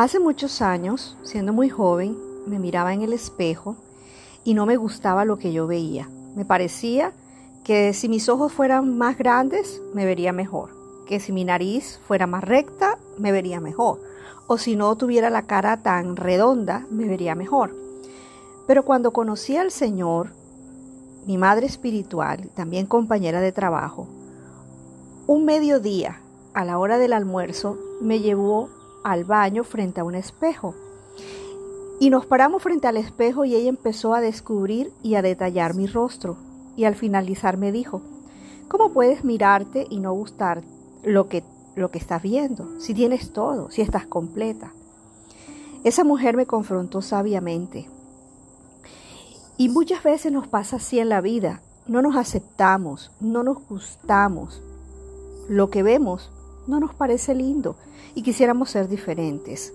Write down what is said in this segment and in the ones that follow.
Hace muchos años, siendo muy joven, me miraba en el espejo y no me gustaba lo que yo veía. Me parecía que si mis ojos fueran más grandes, me vería mejor. Que si mi nariz fuera más recta, me vería mejor. O si no tuviera la cara tan redonda, me vería mejor. Pero cuando conocí al Señor, mi madre espiritual, también compañera de trabajo, un mediodía, a la hora del almuerzo, me llevó al baño frente a un espejo. Y nos paramos frente al espejo y ella empezó a descubrir y a detallar mi rostro. Y al finalizar me dijo, ¿cómo puedes mirarte y no gustar lo que, lo que estás viendo? Si tienes todo, si estás completa. Esa mujer me confrontó sabiamente. Y muchas veces nos pasa así en la vida. No nos aceptamos, no nos gustamos. Lo que vemos no nos parece lindo y quisiéramos ser diferentes.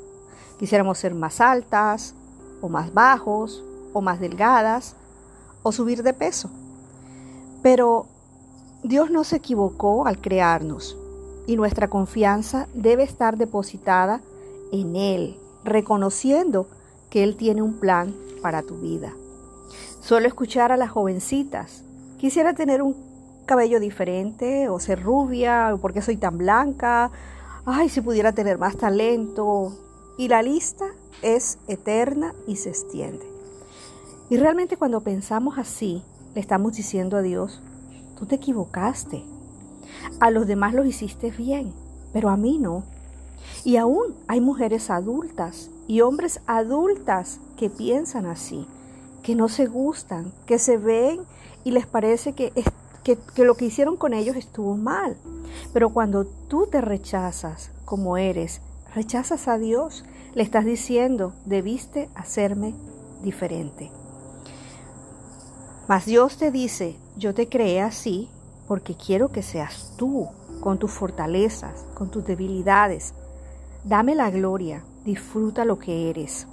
Quisiéramos ser más altas o más bajos o más delgadas o subir de peso. Pero Dios no se equivocó al crearnos y nuestra confianza debe estar depositada en Él, reconociendo que Él tiene un plan para tu vida. Suelo escuchar a las jovencitas, quisiera tener un cabello diferente o ser rubia, o porque soy tan blanca, ay, si pudiera tener más talento. Y la lista es eterna y se extiende. Y realmente cuando pensamos así, le estamos diciendo a Dios, tú te equivocaste. A los demás los hiciste bien, pero a mí no. Y aún hay mujeres adultas y hombres adultas que piensan así, que no se gustan, que se ven y les parece que que, lo que hicieron con ellos estuvo mal. Pero cuando tú te rechazas como eres, rechazas a Dios, le estás diciendo, debiste hacerme diferente. Mas Dios te dice, yo te creé así porque quiero que seas tú, con tus fortalezas, con tus debilidades. Dame la gloria, disfruta lo que eres,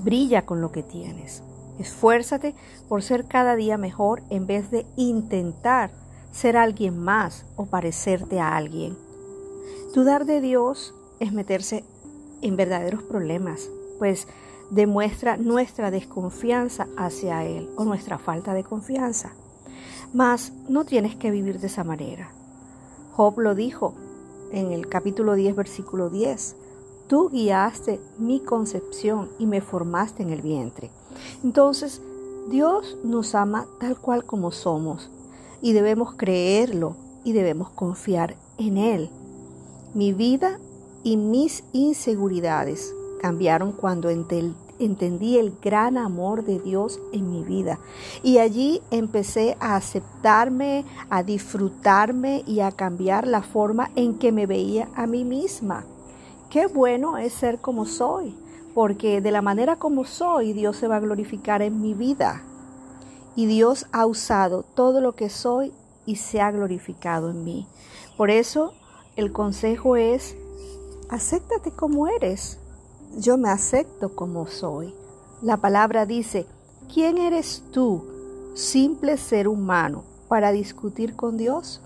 brilla con lo que tienes. Esfuérzate por ser cada día mejor en vez de intentar ser alguien más o parecerte a alguien. Dudar de Dios es meterse en verdaderos problemas, pues demuestra nuestra desconfianza hacia Él o nuestra falta de confianza. Mas no tienes que vivir de esa manera. Job lo dijo en el capítulo 10, versículo 10. Tú guiaste mi concepción y me formaste en el vientre. Entonces, Dios nos ama tal cual como somos y debemos creerlo y debemos confiar en Él. Mi vida y mis inseguridades cambiaron cuando entendí el gran amor de Dios en mi vida. Y allí empecé a aceptarme, a disfrutarme y a cambiar la forma en que me veía a mí misma. Qué bueno es ser como soy porque de la manera como soy, Dios se va a glorificar en mi vida. Y Dios ha usado todo lo que soy y se ha glorificado en mí. Por eso el consejo es, acéptate como eres. Yo me acepto como soy. La palabra dice, ¿quién eres tú, simple ser humano, para discutir con Dios?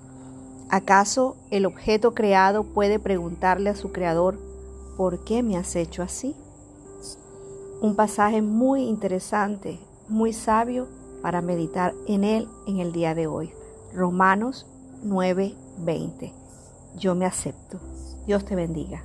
¿Acaso el objeto creado puede preguntarle a su creador, ¿por qué me has hecho así? Un pasaje muy interesante, muy sabio para meditar en él en el día de hoy. Romanos 9:20. Yo me acepto. Dios te bendiga.